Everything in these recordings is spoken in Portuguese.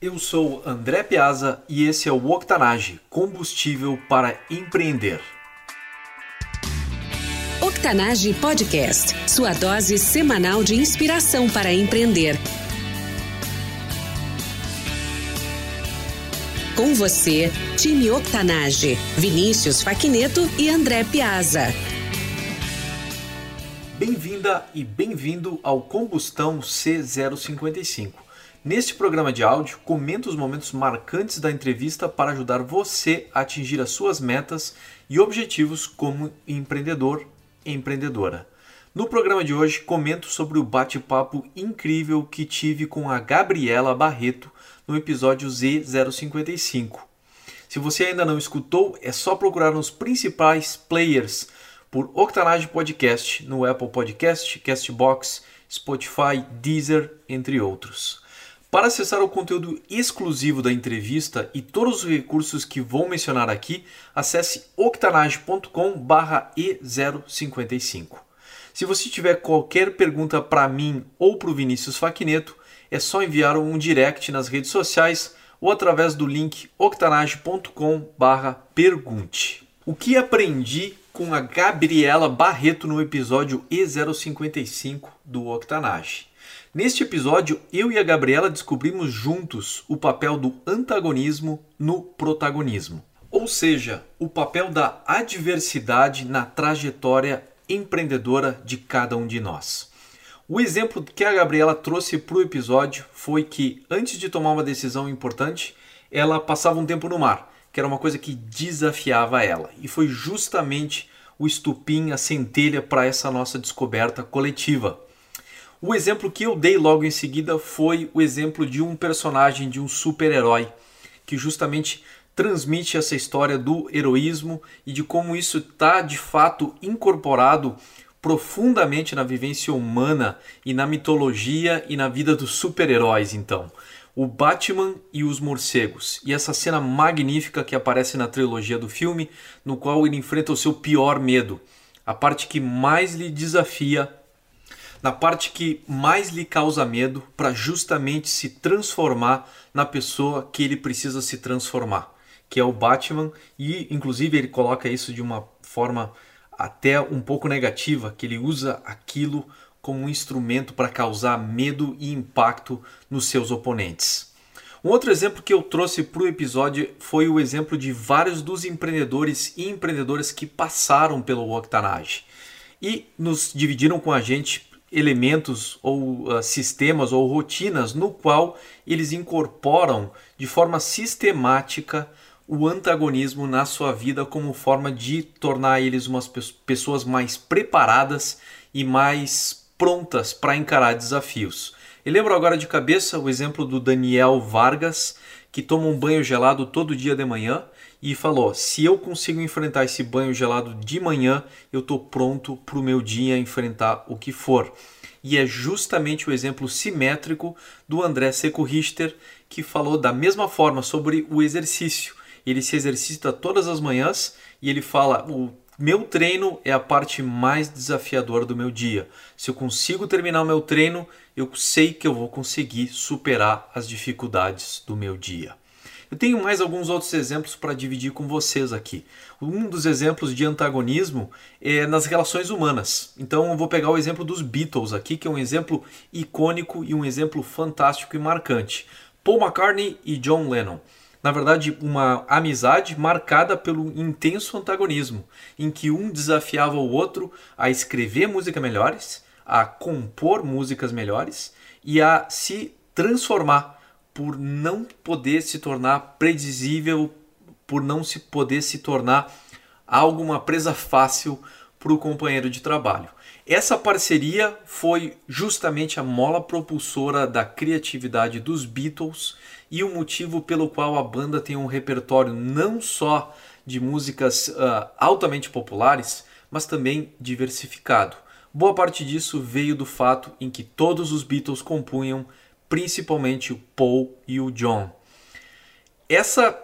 Eu sou André Piazza e esse é o Octanage, combustível para empreender. Octanage Podcast, sua dose semanal de inspiração para empreender. Com você, time Octanage, Vinícius Faquineto e André Piazza. Bem-vinda e bem-vindo ao Combustão C055. Neste programa de áudio, comento os momentos marcantes da entrevista para ajudar você a atingir as suas metas e objetivos como empreendedor e empreendedora. No programa de hoje, comento sobre o bate-papo incrível que tive com a Gabriela Barreto no episódio Z055. Se você ainda não escutou, é só procurar nos principais players por Octanage Podcast no Apple Podcast, Castbox, Spotify, Deezer, entre outros. Para acessar o conteúdo exclusivo da entrevista e todos os recursos que vou mencionar aqui, acesse octanage.com/e055. Se você tiver qualquer pergunta para mim ou para o Vinícius Faquineto, é só enviar um direct nas redes sociais ou através do link octanage.com/pergunte. O que aprendi com a Gabriela Barreto no episódio E055 do Octanage. Neste episódio, eu e a Gabriela descobrimos juntos o papel do antagonismo no protagonismo, ou seja, o papel da adversidade na trajetória empreendedora de cada um de nós. O exemplo que a Gabriela trouxe para o episódio foi que, antes de tomar uma decisão importante, ela passava um tempo no mar que era uma coisa que desafiava ela. E foi justamente o estupim, a centelha para essa nossa descoberta coletiva. O exemplo que eu dei logo em seguida foi o exemplo de um personagem, de um super-herói, que justamente transmite essa história do heroísmo e de como isso está de fato incorporado profundamente na vivência humana e na mitologia e na vida dos super-heróis, então o Batman e os morcegos. E essa cena magnífica que aparece na trilogia do filme, no qual ele enfrenta o seu pior medo, a parte que mais lhe desafia, na parte que mais lhe causa medo, para justamente se transformar na pessoa que ele precisa se transformar, que é o Batman, e inclusive ele coloca isso de uma forma até um pouco negativa, que ele usa aquilo como um instrumento para causar medo e impacto nos seus oponentes. Um outro exemplo que eu trouxe para o episódio foi o exemplo de vários dos empreendedores e empreendedoras que passaram pelo Octanage e nos dividiram com a gente elementos ou uh, sistemas ou rotinas no qual eles incorporam de forma sistemática o antagonismo na sua vida como forma de tornar eles umas pessoas mais preparadas e mais prontas para encarar desafios. Eu lembro agora de cabeça o exemplo do Daniel Vargas, que toma um banho gelado todo dia de manhã e falou: se eu consigo enfrentar esse banho gelado de manhã, eu estou pronto para o meu dia enfrentar o que for. E é justamente o exemplo simétrico do André Seco Richter, que falou da mesma forma sobre o exercício. Ele se exercita todas as manhãs e ele fala: o meu treino é a parte mais desafiadora do meu dia. Se eu consigo terminar o meu treino, eu sei que eu vou conseguir superar as dificuldades do meu dia. Eu tenho mais alguns outros exemplos para dividir com vocês aqui. Um dos exemplos de antagonismo é nas relações humanas. Então eu vou pegar o exemplo dos Beatles aqui, que é um exemplo icônico e um exemplo fantástico e marcante. Paul McCartney e John Lennon na verdade, uma amizade marcada pelo intenso antagonismo, em que um desafiava o outro a escrever músicas melhores, a compor músicas melhores e a se transformar por não poder se tornar predizível, por não se poder se tornar algo uma presa fácil para o companheiro de trabalho. Essa parceria foi justamente a mola propulsora da criatividade dos Beatles e o motivo pelo qual a banda tem um repertório não só de músicas uh, altamente populares, mas também diversificado. Boa parte disso veio do fato em que todos os Beatles compunham, principalmente o Paul e o John. Essa,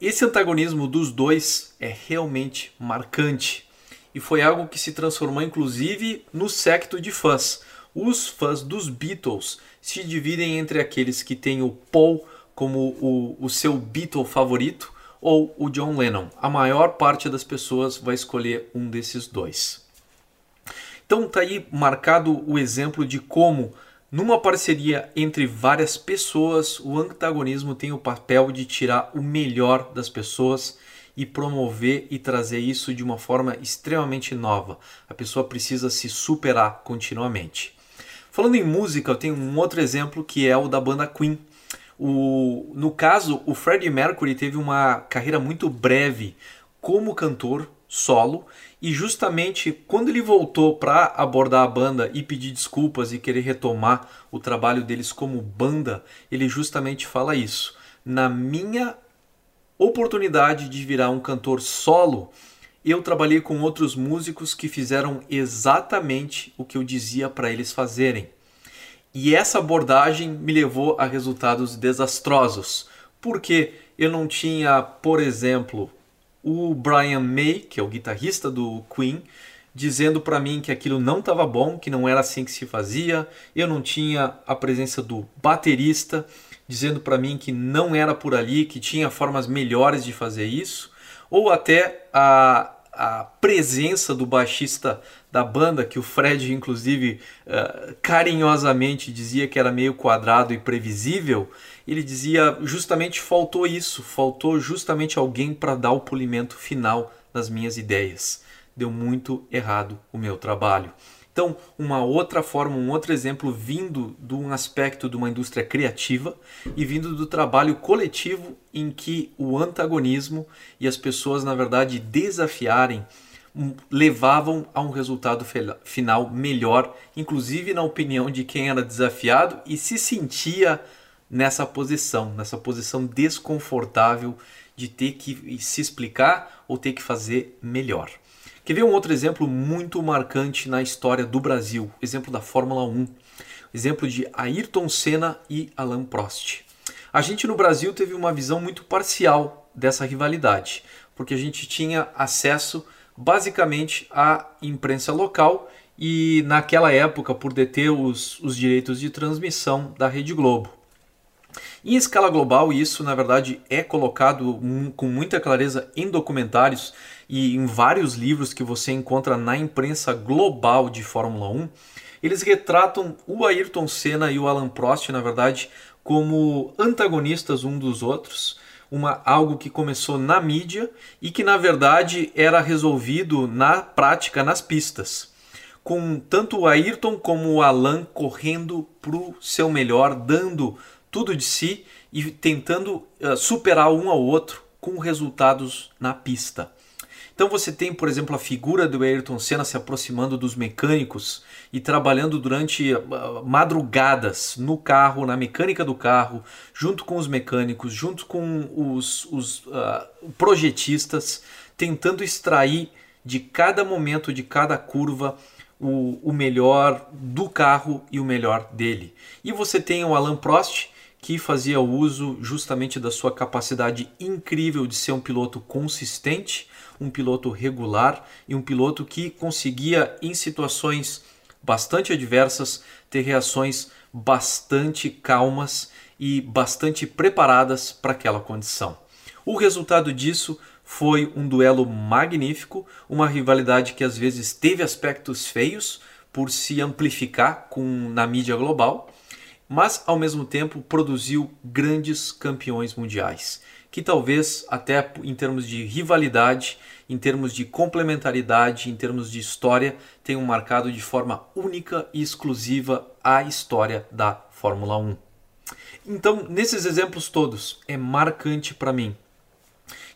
esse antagonismo dos dois é realmente marcante e foi algo que se transformou inclusive no secto de fãs. Os fãs dos Beatles se dividem entre aqueles que têm o Paul como o, o seu Beatle favorito ou o John Lennon. A maior parte das pessoas vai escolher um desses dois. Então tá aí marcado o exemplo de como numa parceria entre várias pessoas, o antagonismo tem o papel de tirar o melhor das pessoas e promover e trazer isso de uma forma extremamente nova. A pessoa precisa se superar continuamente. Falando em música, eu tenho um outro exemplo que é o da banda Queen. O, no caso, o Freddie Mercury teve uma carreira muito breve como cantor solo e justamente quando ele voltou para abordar a banda e pedir desculpas e querer retomar o trabalho deles como banda, ele justamente fala isso. Na minha oportunidade de virar um cantor solo, eu trabalhei com outros músicos que fizeram exatamente o que eu dizia para eles fazerem. E essa abordagem me levou a resultados desastrosos, porque eu não tinha, por exemplo, o Brian May, que é o guitarrista do Queen, dizendo para mim que aquilo não estava bom, que não era assim que se fazia. Eu não tinha a presença do baterista dizendo para mim que não era por ali, que tinha formas melhores de fazer isso, ou até a, a presença do baixista da banda, que o Fred, inclusive, uh, carinhosamente dizia que era meio quadrado e previsível, ele dizia justamente faltou isso, faltou justamente alguém para dar o polimento final das minhas ideias. Deu muito errado o meu trabalho. Então, uma outra forma, um outro exemplo vindo de um aspecto de uma indústria criativa e vindo do trabalho coletivo em que o antagonismo e as pessoas, na verdade, desafiarem levavam a um resultado final melhor, inclusive na opinião de quem era desafiado e se sentia nessa posição, nessa posição desconfortável de ter que se explicar ou ter que fazer melhor. Quer ver um outro exemplo muito marcante na história do Brasil? Exemplo da Fórmula 1. Exemplo de Ayrton Senna e Alain Prost. A gente no Brasil teve uma visão muito parcial dessa rivalidade, porque a gente tinha acesso basicamente à imprensa local e naquela época por deter os, os direitos de transmissão da Rede Globo. Em escala global, isso na verdade é colocado com muita clareza em documentários e em vários livros que você encontra na imprensa global de Fórmula 1, eles retratam o Ayrton Senna e o Alan Prost, na verdade, como antagonistas um dos outros, uma algo que começou na mídia e que na verdade era resolvido na prática nas pistas. Com tanto o Ayrton como o Alan correndo para o seu melhor, dando tudo de si e tentando uh, superar um ao outro com resultados na pista. Então você tem, por exemplo, a figura do Ayrton Senna se aproximando dos mecânicos e trabalhando durante uh, madrugadas no carro, na mecânica do carro, junto com os mecânicos, junto com os, os uh, projetistas, tentando extrair de cada momento, de cada curva, o, o melhor do carro e o melhor dele. E você tem o Alan Prost, que fazia uso justamente da sua capacidade incrível de ser um piloto consistente um piloto regular e um piloto que conseguia, em situações bastante adversas, ter reações bastante calmas e bastante preparadas para aquela condição. O resultado disso foi um duelo magnífico, uma rivalidade que às vezes teve aspectos feios por se amplificar com, na mídia global, mas ao mesmo tempo produziu grandes campeões mundiais que talvez até em termos de rivalidade, em termos de complementaridade, em termos de história, tenham marcado de forma única e exclusiva a história da Fórmula 1. Então, nesses exemplos todos, é marcante para mim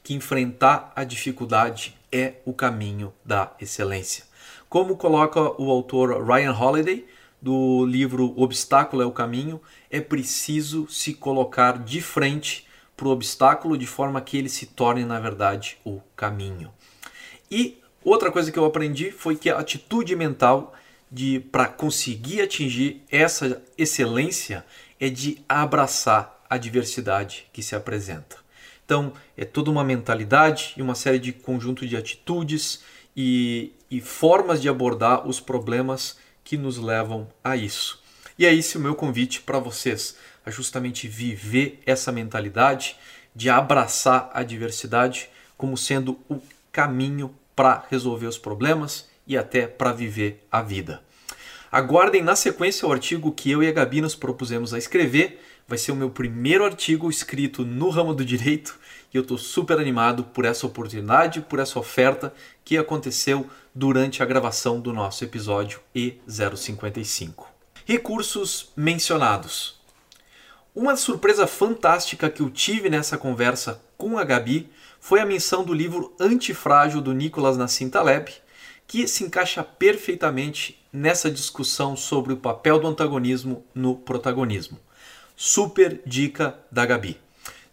que enfrentar a dificuldade é o caminho da excelência. Como coloca o autor Ryan Holiday do livro Obstáculo é o Caminho, é preciso se colocar de frente para o obstáculo de forma que ele se torne, na verdade, o caminho. E outra coisa que eu aprendi foi que a atitude mental de para conseguir atingir essa excelência é de abraçar a diversidade que se apresenta. Então, é toda uma mentalidade e uma série de conjunto de atitudes e, e formas de abordar os problemas que nos levam a isso. E é esse o meu convite para vocês, a justamente viver essa mentalidade de abraçar a diversidade como sendo o caminho para resolver os problemas e até para viver a vida. Aguardem na sequência o artigo que eu e a Gabi nos propusemos a escrever. Vai ser o meu primeiro artigo escrito no ramo do direito e eu estou super animado por essa oportunidade, por essa oferta que aconteceu durante a gravação do nosso episódio E055. Recursos mencionados. Uma surpresa fantástica que eu tive nessa conversa com a Gabi foi a menção do livro Antifrágil do Nicolas Nassim Taleb, que se encaixa perfeitamente nessa discussão sobre o papel do antagonismo no protagonismo. Super dica da Gabi.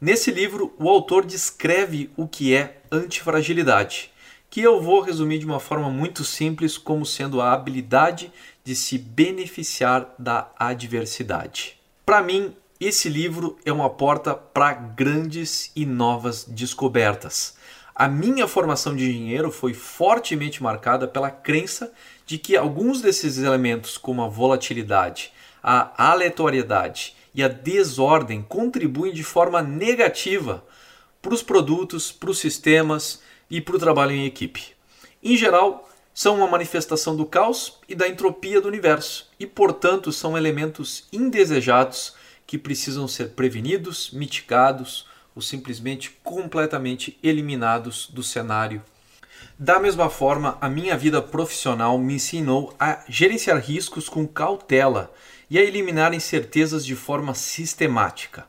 Nesse livro, o autor descreve o que é antifragilidade, que eu vou resumir de uma forma muito simples como sendo a habilidade de se beneficiar da adversidade. Para mim, esse livro é uma porta para grandes e novas descobertas. A minha formação de engenheiro foi fortemente marcada pela crença de que alguns desses elementos, como a volatilidade, a aleatoriedade e a desordem, contribuem de forma negativa para os produtos, para os sistemas e para o trabalho em equipe. Em geral, são uma manifestação do caos e da entropia do universo e, portanto, são elementos indesejados que precisam ser prevenidos, mitigados ou simplesmente completamente eliminados do cenário. Da mesma forma, a minha vida profissional me ensinou a gerenciar riscos com cautela e a eliminar incertezas de forma sistemática,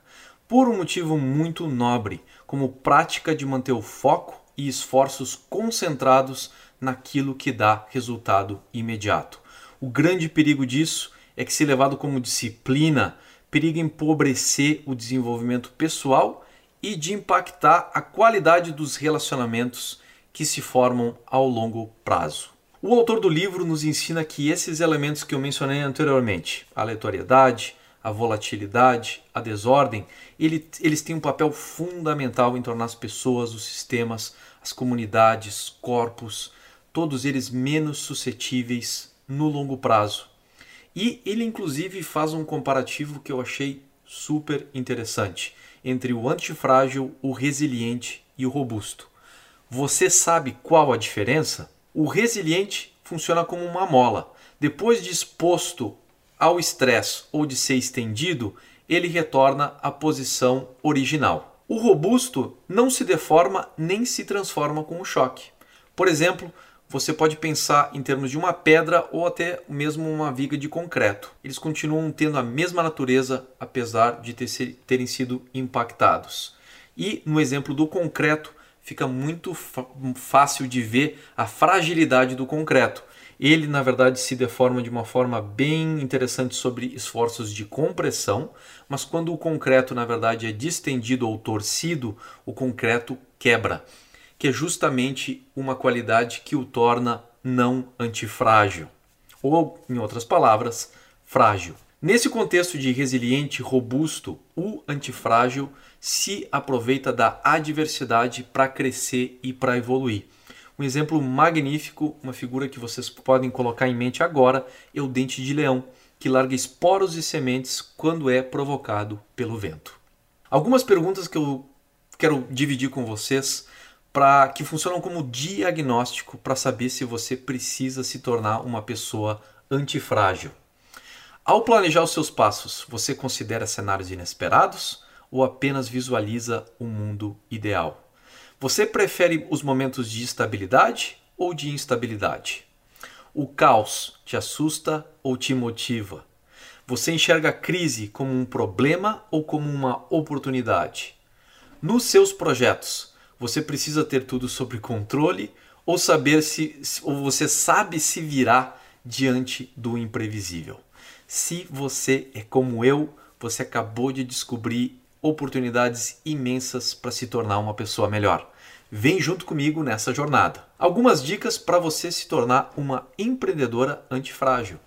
por um motivo muito nobre, como prática de manter o foco e esforços concentrados naquilo que dá resultado imediato. O grande perigo disso é que, se levado como disciplina, periga empobrecer o desenvolvimento pessoal e de impactar a qualidade dos relacionamentos que se formam ao longo prazo. O autor do livro nos ensina que esses elementos que eu mencionei anteriormente, a aleatoriedade, a volatilidade, a desordem, ele, eles têm um papel fundamental em tornar as pessoas, os sistemas, as comunidades, corpos, todos eles menos suscetíveis no longo prazo. E ele inclusive faz um comparativo que eu achei super interessante entre o antifrágil, o resiliente e o robusto. Você sabe qual a diferença? O resiliente funciona como uma mola. Depois de exposto ao estresse ou de ser estendido, ele retorna à posição original. O robusto não se deforma nem se transforma com o choque. Por exemplo, você pode pensar em termos de uma pedra ou até mesmo uma viga de concreto. Eles continuam tendo a mesma natureza, apesar de ter, terem sido impactados. E no exemplo do concreto, fica muito fácil de ver a fragilidade do concreto. Ele, na verdade, se deforma de uma forma bem interessante sobre esforços de compressão, mas quando o concreto, na verdade, é distendido ou torcido, o concreto quebra que é justamente uma qualidade que o torna não antifrágil, ou, em outras palavras, frágil. Nesse contexto de resiliente, robusto, o antifrágil se aproveita da adversidade para crescer e para evoluir. Um exemplo magnífico, uma figura que vocês podem colocar em mente agora, é o dente de leão, que larga esporos e sementes quando é provocado pelo vento. Algumas perguntas que eu quero dividir com vocês para que funcionam como diagnóstico para saber se você precisa se tornar uma pessoa antifrágil. Ao planejar os seus passos, você considera cenários inesperados ou apenas visualiza o um mundo ideal? Você prefere os momentos de estabilidade ou de instabilidade? O caos te assusta ou te motiva? Você enxerga a crise como um problema ou como uma oportunidade? Nos seus projetos, você precisa ter tudo sob controle ou saber se ou você sabe se virar diante do imprevisível. Se você é como eu, você acabou de descobrir oportunidades imensas para se tornar uma pessoa melhor. Vem junto comigo nessa jornada. Algumas dicas para você se tornar uma empreendedora antifrágil.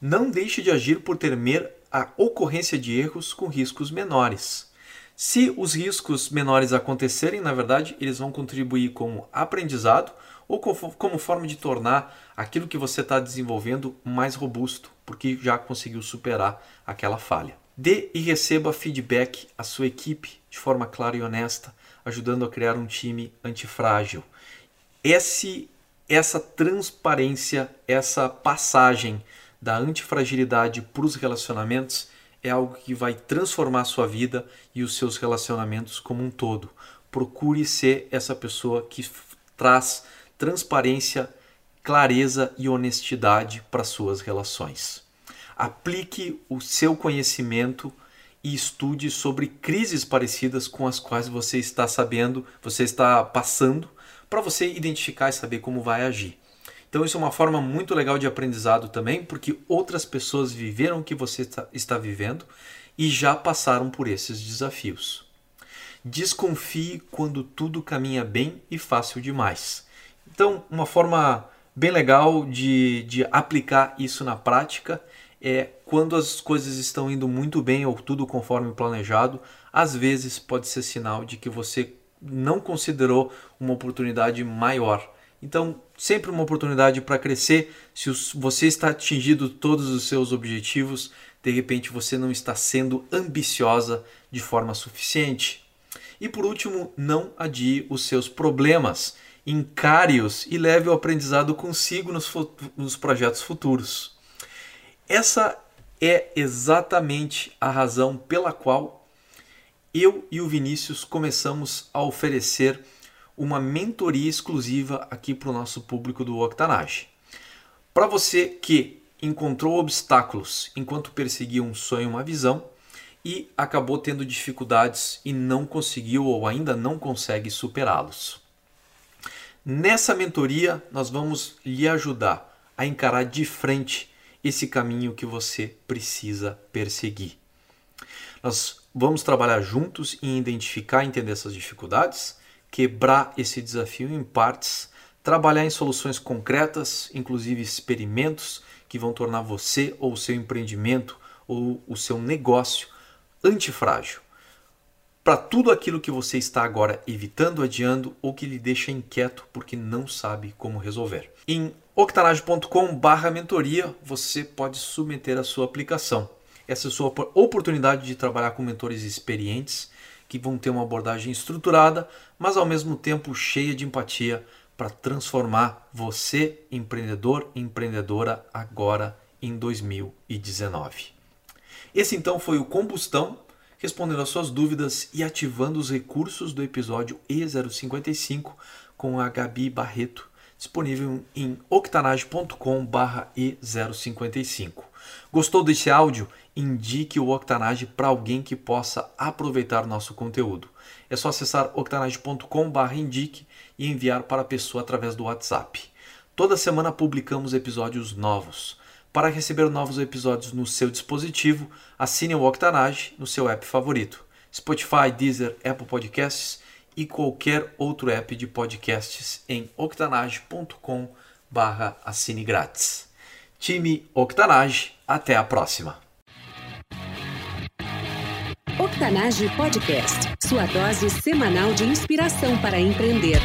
Não deixe de agir por temer a ocorrência de erros com riscos menores. Se os riscos menores acontecerem, na verdade, eles vão contribuir como aprendizado ou como forma de tornar aquilo que você está desenvolvendo mais robusto, porque já conseguiu superar aquela falha. Dê e receba feedback à sua equipe de forma clara e honesta, ajudando a criar um time antifrágil. Esse, essa transparência, essa passagem da antifragilidade para os relacionamentos é algo que vai transformar a sua vida e os seus relacionamentos como um todo. Procure ser essa pessoa que traz transparência, clareza e honestidade para suas relações. Aplique o seu conhecimento e estude sobre crises parecidas com as quais você está sabendo, você está passando, para você identificar e saber como vai agir. Então isso é uma forma muito legal de aprendizado também, porque outras pessoas viveram o que você está vivendo e já passaram por esses desafios. Desconfie quando tudo caminha bem e fácil demais. Então, uma forma bem legal de, de aplicar isso na prática é quando as coisas estão indo muito bem ou tudo conforme planejado, às vezes pode ser sinal de que você não considerou uma oportunidade maior. Então, sempre uma oportunidade para crescer. Se você está atingindo todos os seus objetivos, de repente você não está sendo ambiciosa de forma suficiente. E por último, não adie os seus problemas encare-os e leve o aprendizado consigo nos, nos projetos futuros. Essa é exatamente a razão pela qual eu e o Vinícius começamos a oferecer uma mentoria exclusiva aqui para o nosso público do Octanage. Para você que encontrou obstáculos enquanto perseguia um sonho, uma visão e acabou tendo dificuldades e não conseguiu ou ainda não consegue superá-los. Nessa mentoria, nós vamos lhe ajudar a encarar de frente esse caminho que você precisa perseguir. Nós vamos trabalhar juntos em identificar e entender essas dificuldades, quebrar esse desafio em partes, trabalhar em soluções concretas, inclusive experimentos que vão tornar você ou o seu empreendimento ou o seu negócio antifrágil para tudo aquilo que você está agora evitando, adiando ou que lhe deixa inquieto porque não sabe como resolver. Em octanage.com/mentoria você pode submeter a sua aplicação. Essa é a sua oportunidade de trabalhar com mentores experientes que vão ter uma abordagem estruturada, mas ao mesmo tempo cheia de empatia para transformar você, empreendedor e empreendedora, agora em 2019. Esse então foi o Combustão respondendo às suas dúvidas e ativando os recursos do episódio E055 com a Gabi Barreto, disponível em octanage.com/e055. Gostou desse áudio? Indique o Octanage para alguém que possa aproveitar nosso conteúdo. É só acessar octanage.com/indique e enviar para a pessoa através do WhatsApp. Toda semana publicamos episódios novos. Para receber novos episódios no seu dispositivo, assine o Octanage no seu app favorito. Spotify, Deezer, Apple Podcasts e qualquer outro app de podcasts em octanage.com barra assine grátis. Time Octanage, até a próxima. Octanage Podcast, sua dose semanal de inspiração para empreender.